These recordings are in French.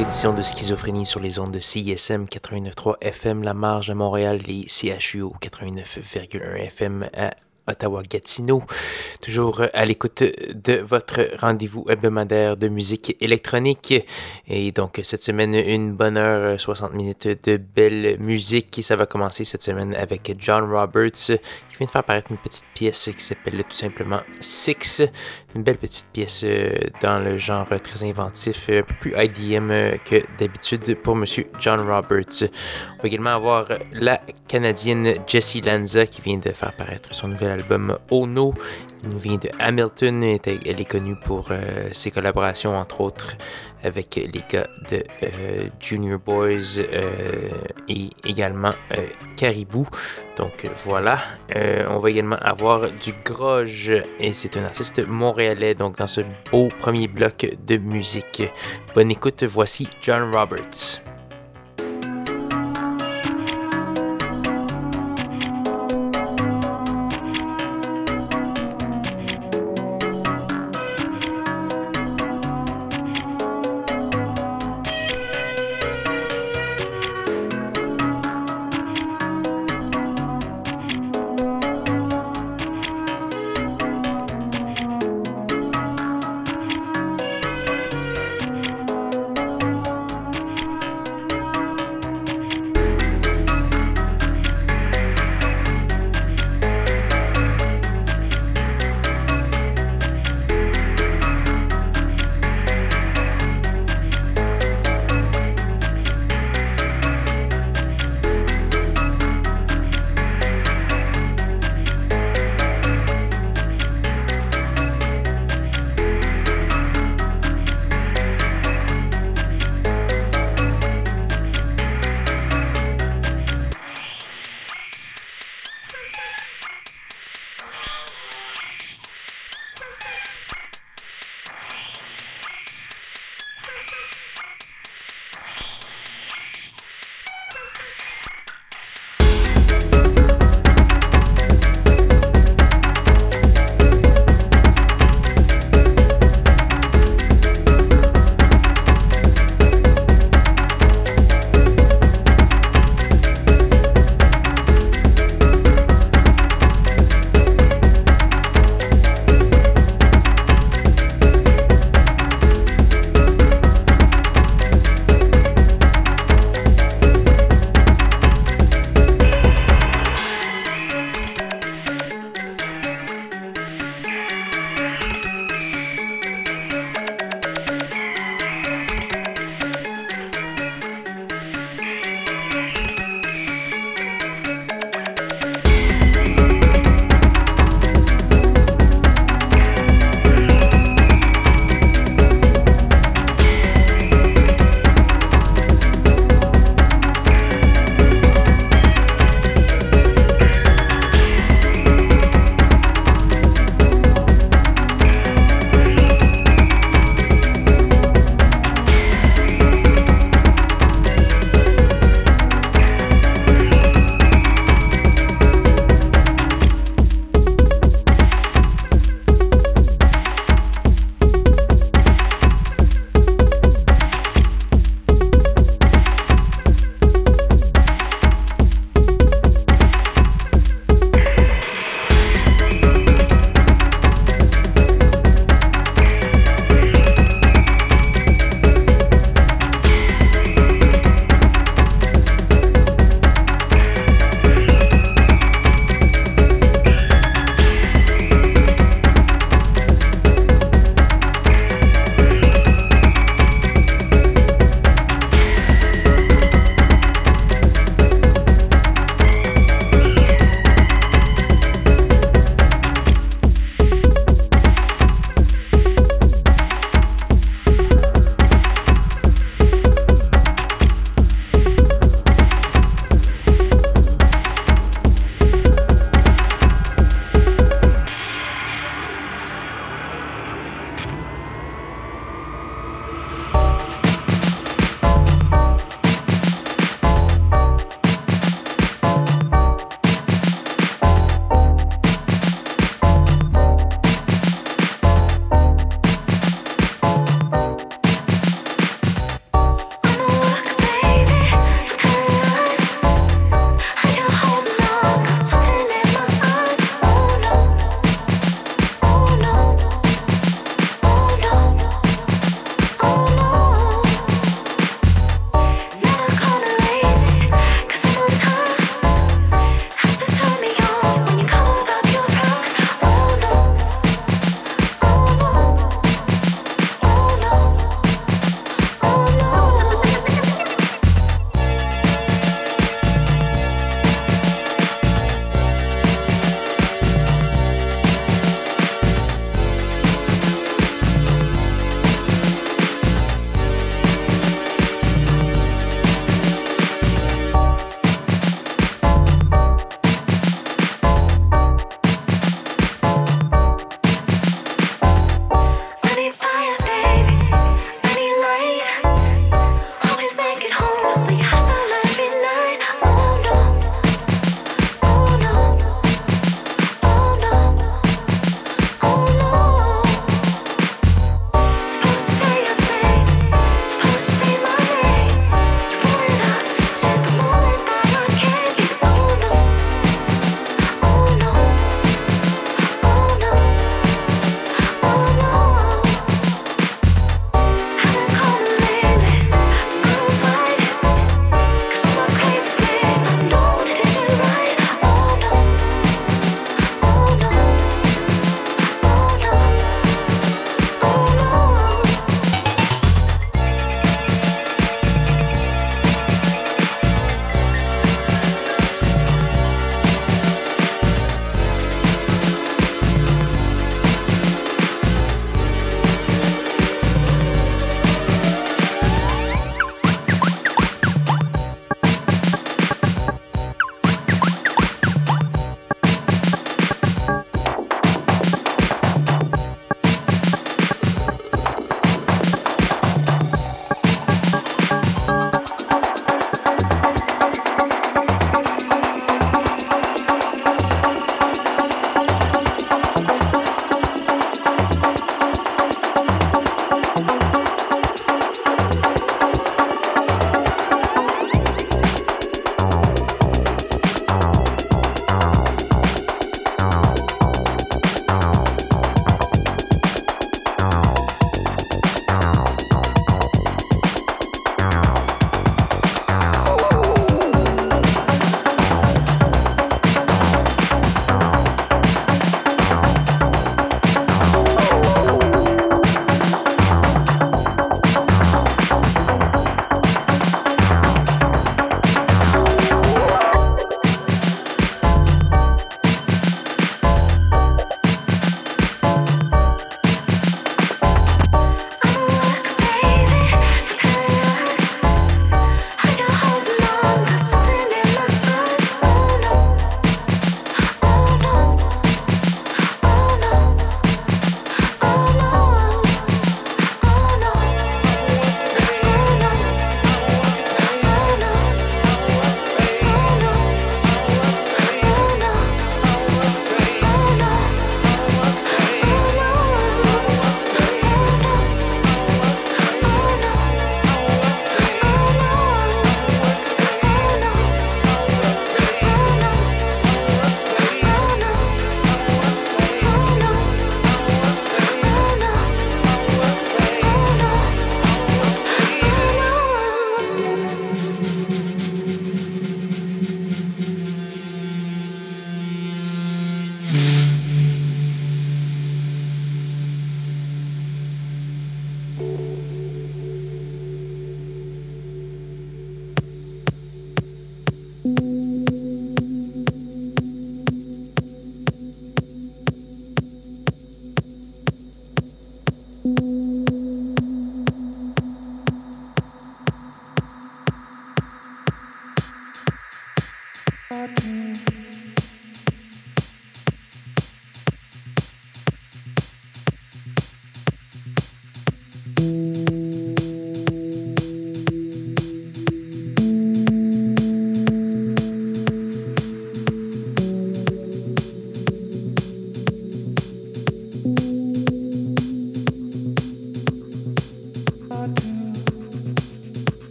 édition de Schizophrénie sur les ondes de CISM 89.3 FM, La Marge à Montréal et CHU 89.1 FM à Ottawa-Gatineau. Toujours à l'écoute de votre rendez-vous hebdomadaire de musique électronique. Et donc, cette semaine, une bonne heure, 60 minutes de belle musique. Ça va commencer cette semaine avec John Roberts, qui vient de faire apparaître une petite pièce qui s'appelle tout simplement Six. Une belle petite pièce euh, dans le genre très inventif, un peu plus IDM euh, que d'habitude pour Monsieur John Roberts. On va également avoir la Canadienne Jessie Lanza qui vient de faire apparaître son nouvel album Ono. Il nous vient de Hamilton. Elle est connue pour euh, ses collaborations, entre autres, avec les gars de euh, Junior Boys euh, et également Caribou. Donc voilà. on va également avoir du Groge et c'est un artiste montréalais. Donc dans ce beau premier bloc de musique. Bonne écoute. Voici John Roberts.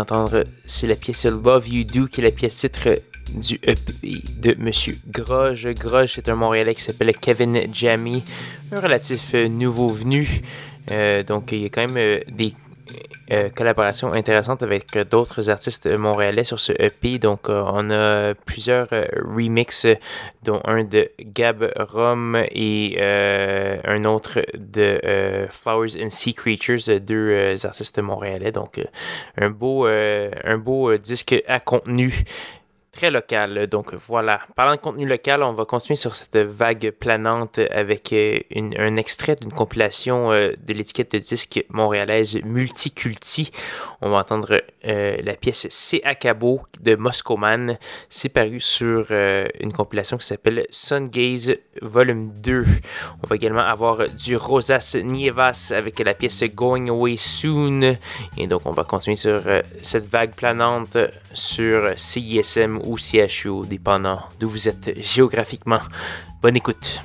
D'entendre, c'est la pièce Love You Do, qui est la pièce titre du EP de Monsieur Groge. Groge, c'est un Montréalais qui s'appelle Kevin Jamie, un relatif nouveau venu. Euh, donc, il y a quand même euh, des euh, collaboration intéressante avec d'autres artistes montréalais sur ce EP. Donc, euh, on a plusieurs euh, remixes, dont un de Gab Rom et un autre de Flowers and Sea Creatures, deux artistes montréalais. Donc, un beau, un beau disque à contenu très local. Donc voilà, parlant de contenu local, on va continuer sur cette vague planante avec euh, un extrait d'une compilation euh, de l'étiquette de disque montréalaise Multiculti. On va entendre euh, la pièce C'est Acabo de Moscoman. C'est paru sur une compilation qui s'appelle Sun Gaze Volume 2. On va également avoir du Rosas Nievas avec la pièce Going Away Soon. Et donc on va continuer sur cette vague planante sur CISM ou CHU, dépendant d'où vous êtes géographiquement. Bonne écoute.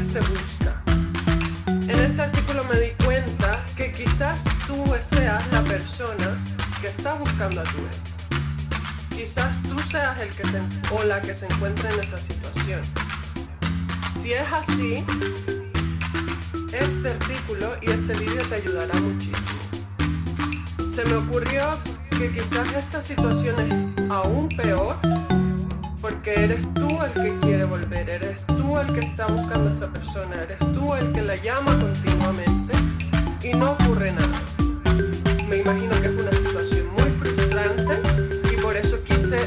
Te busca. En este artículo me di cuenta que quizás tú seas la persona que está buscando a tu ex. Quizás tú seas el que se, o la que se encuentra en esa situación. Si es así, este artículo y este vídeo te ayudará muchísimo. Se me ocurrió que quizás esta situación es aún peor porque eres tú el que quiere volver, eres tú el que está buscando a esa persona, eres tú el que la llama continuamente y no ocurre nada. Me imagino que es una situación muy frustrante y por eso quise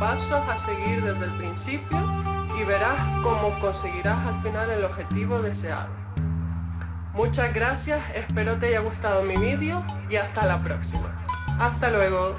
pasos a seguir desde el principio y verás cómo conseguirás al final el objetivo deseado. Muchas gracias, espero te haya gustado mi vídeo y hasta la próxima. Hasta luego.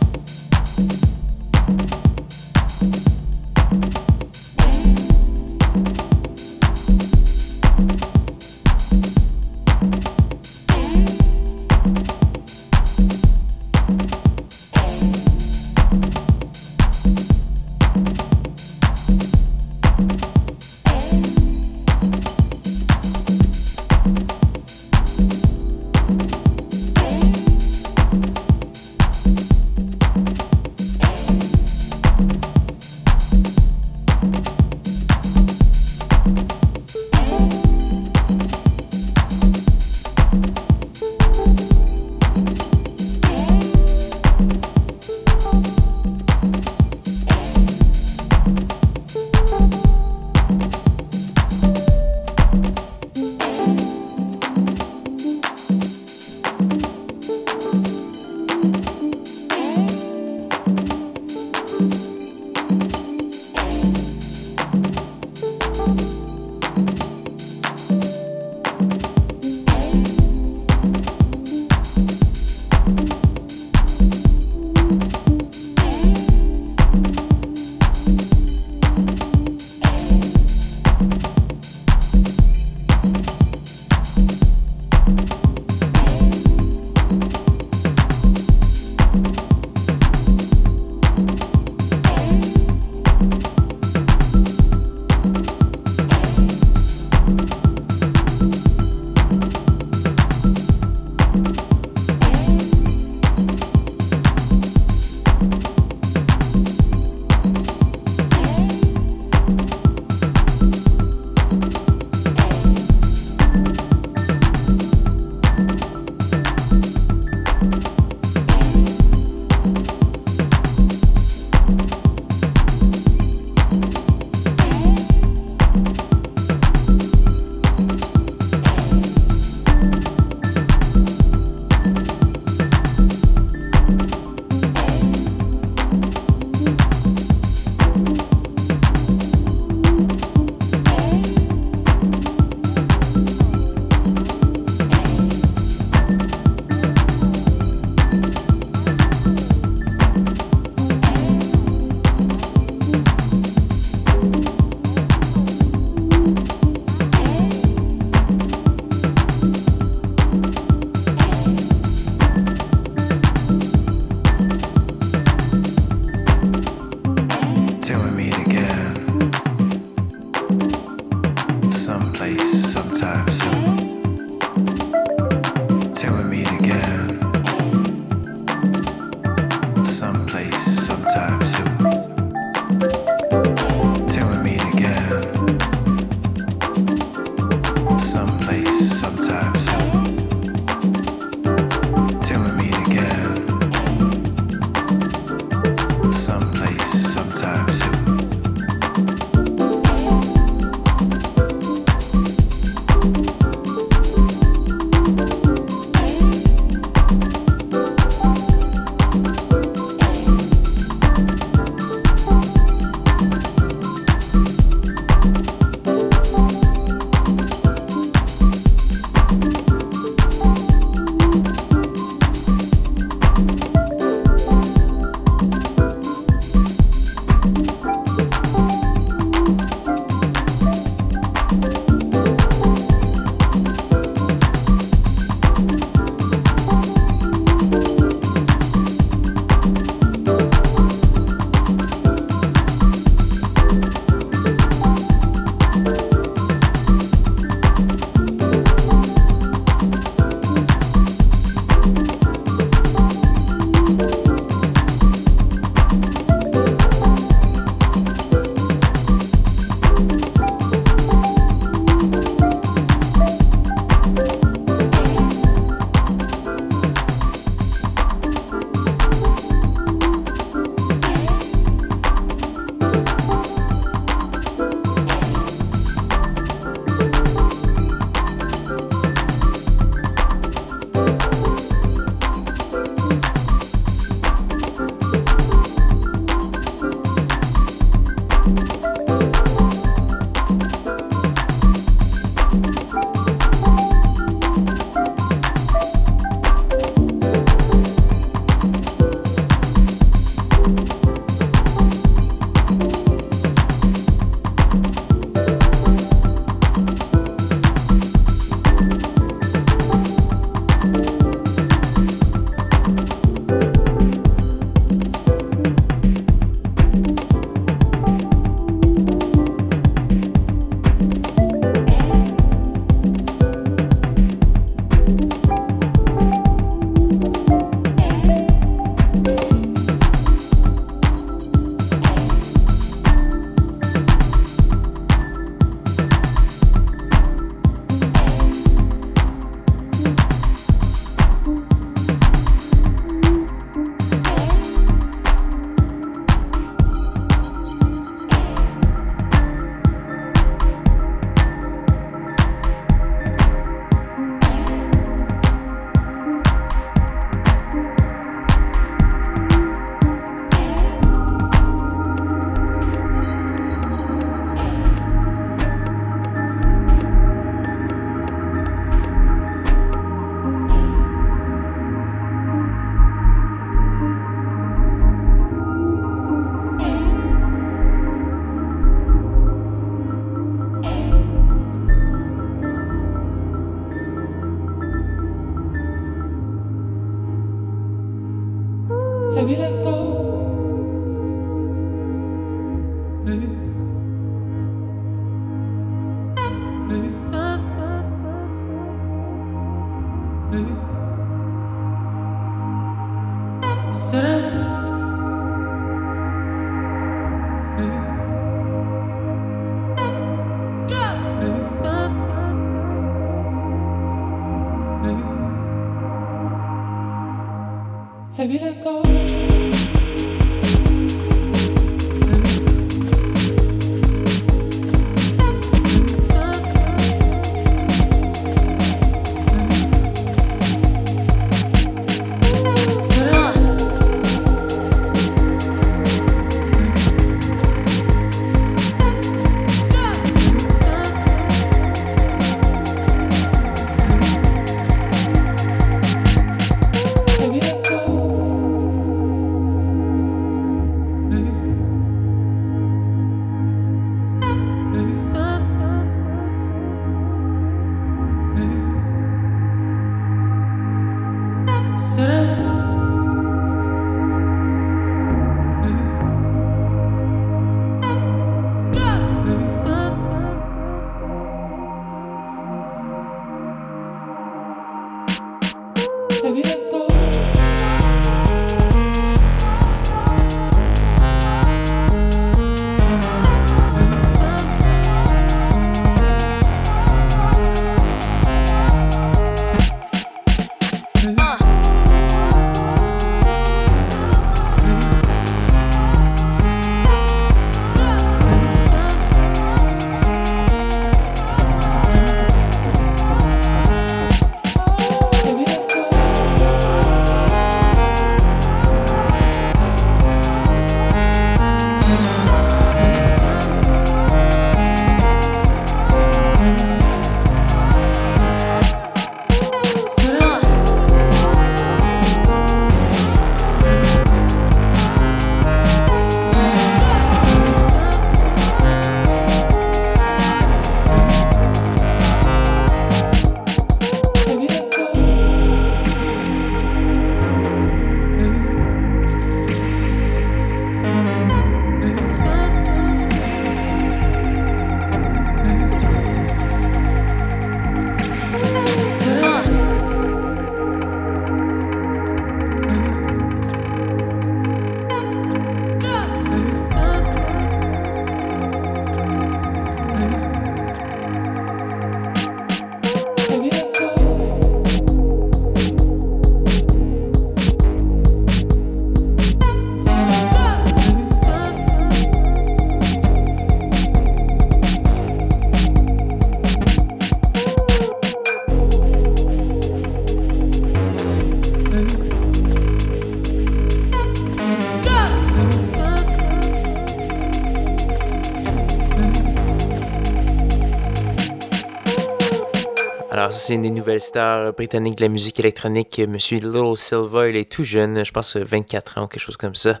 Une des nouvelles stars britanniques de la musique électronique, Monsieur Little Silva. Il est tout jeune, je pense 24 ans ou quelque chose comme ça.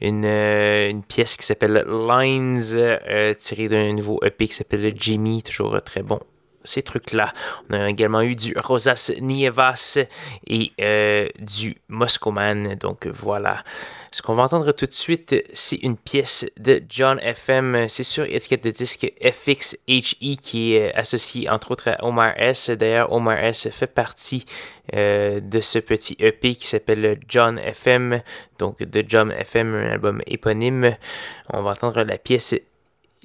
Une, euh, une pièce qui s'appelle Lines, euh, tirée d'un nouveau EP qui s'appelle Jimmy, toujours très bon ces trucs-là. On a également eu du Rosas Nievas et euh, du Moscoman. Donc voilà. Ce qu'on va entendre tout de suite, c'est une pièce de John FM. C'est sur étiquette de disque FXHE qui est associé entre autres à Omar S. D'ailleurs, Omar S fait partie euh, de ce petit EP qui s'appelle John FM. Donc de John FM, un album éponyme. On va entendre la pièce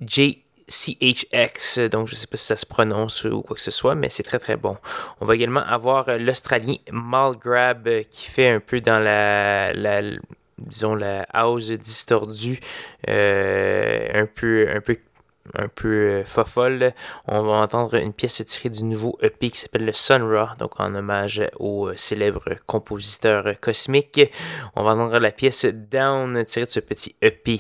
J CHX, donc je ne sais pas si ça se prononce ou quoi que ce soit, mais c'est très très bon. On va également avoir l'Australien Malgrab qui fait un peu dans la, la disons la house distordue, euh, un peu un peu un peu euh, fofolle. On va entendre une pièce tirée du nouveau EP qui s'appelle le Sun Ra, donc en hommage au euh, célèbre compositeur cosmique. On va entendre la pièce Down tirée de ce petit EP.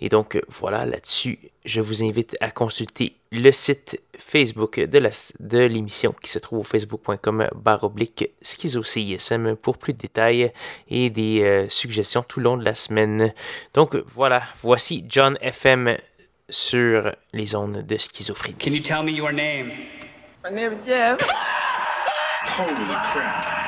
Et donc voilà, là-dessus, je vous invite à consulter le site Facebook de l'émission qui se trouve au facebook.com baroblique schizocism pour plus de détails et des euh, suggestions tout le long de la semaine. Donc voilà, voici John FM sur les ondes de schizophrénie. Can you tell me your name? My name is Jeff. Holy crap.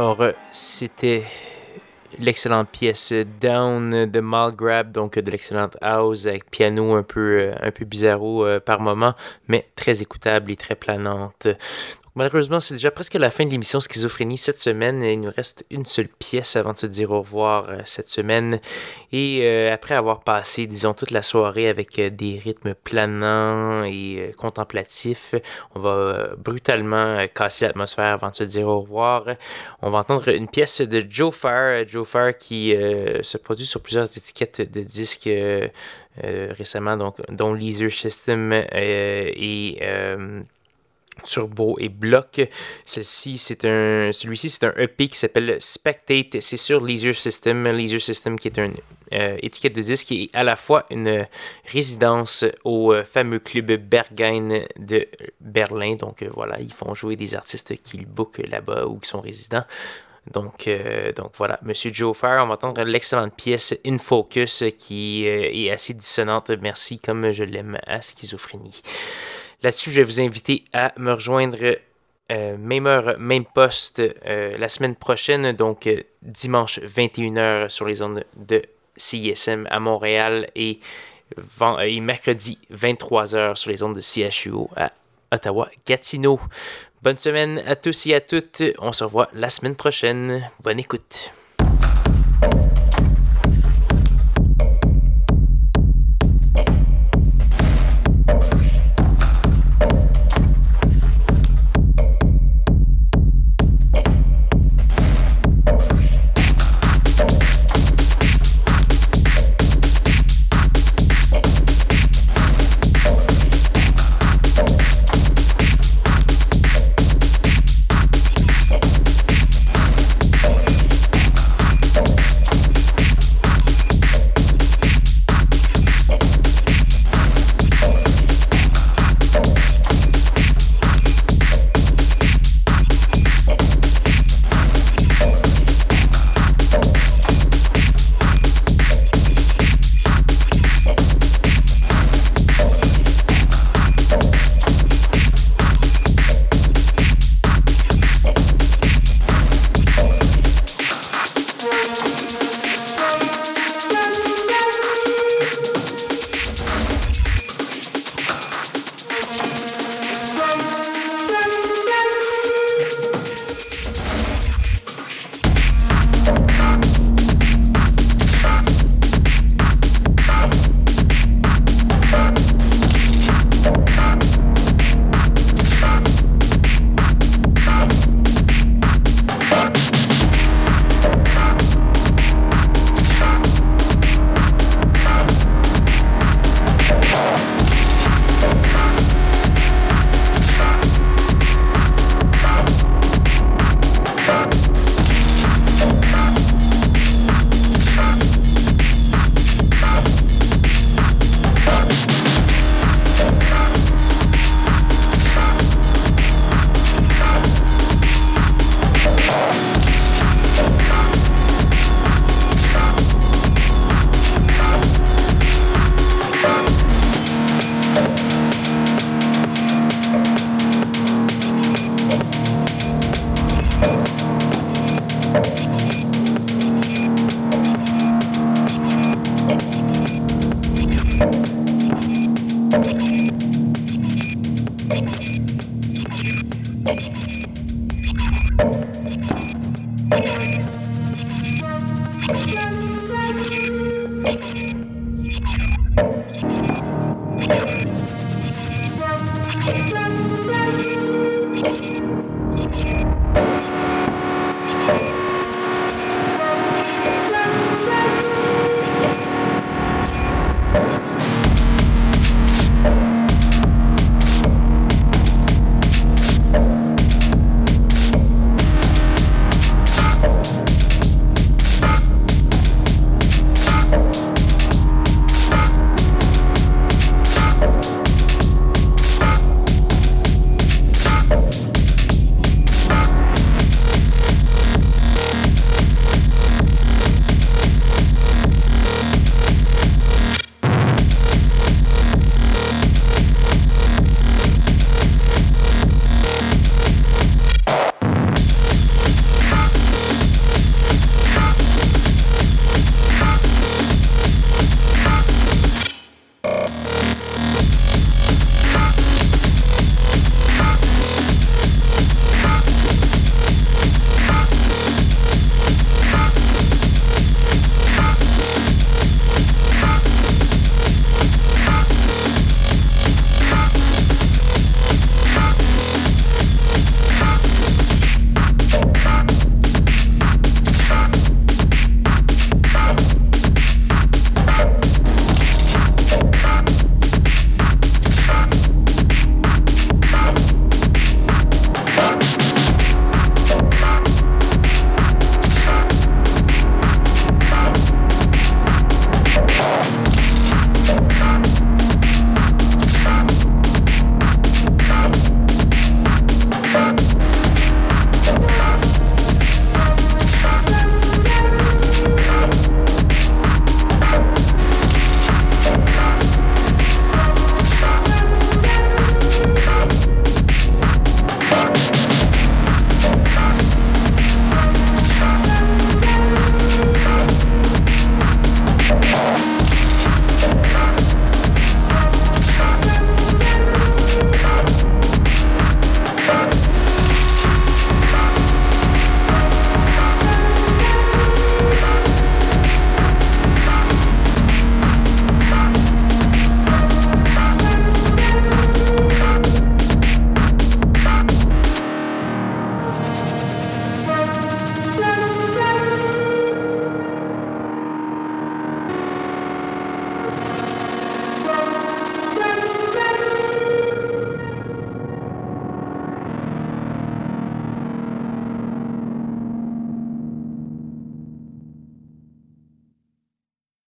Alors, euh, c'était l'excellente pièce Down de Malgrab, donc de l'excellente house avec piano un peu, euh, un peu bizarro euh, par moment, mais très écoutable et très planante. Malheureusement, c'est déjà presque la fin de l'émission Schizophrénie cette semaine. Il nous reste une seule pièce avant de se dire au revoir euh, cette semaine. Et euh, après avoir passé, disons, toute la soirée avec euh, des rythmes planants et contemplatifs, on va brutalement casser l'atmosphère avant de se dire au revoir. On va entendre une pièce de Joe Farr. Joe Farr qui se produit sur plusieurs étiquettes de disques récemment, donc, dont Leisure System et Turbo et Bloc. Ceci, c'est un, celui-ci, c'est un EP qui s'appelle Spectate. C'est sur Leisure System. Leisure System qui est une euh, étiquette de disque et à la fois une résidence au euh, fameux club Berghain de Berlin. Donc euh, voilà, ils font jouer des artistes qu'ils bookent là-bas ou qui sont résidents. Donc, donc voilà, Monsieur Joe Fair, on va entendre l'excellente pièce In Focus qui est assez dissonante, merci, comme je l'aime à schizophrénie. Là-dessus, je vais vous inviter à me rejoindre euh, même heure, même poste euh, la semaine prochaine, donc euh, dimanche 21h sur les ondes de CISM à Montréal et, et mercredi 23h sur les ondes de CHUO à Ottawa-Gatineau. Bonne semaine à tous et à toutes. On se revoit la semaine prochaine. Bonne écoute.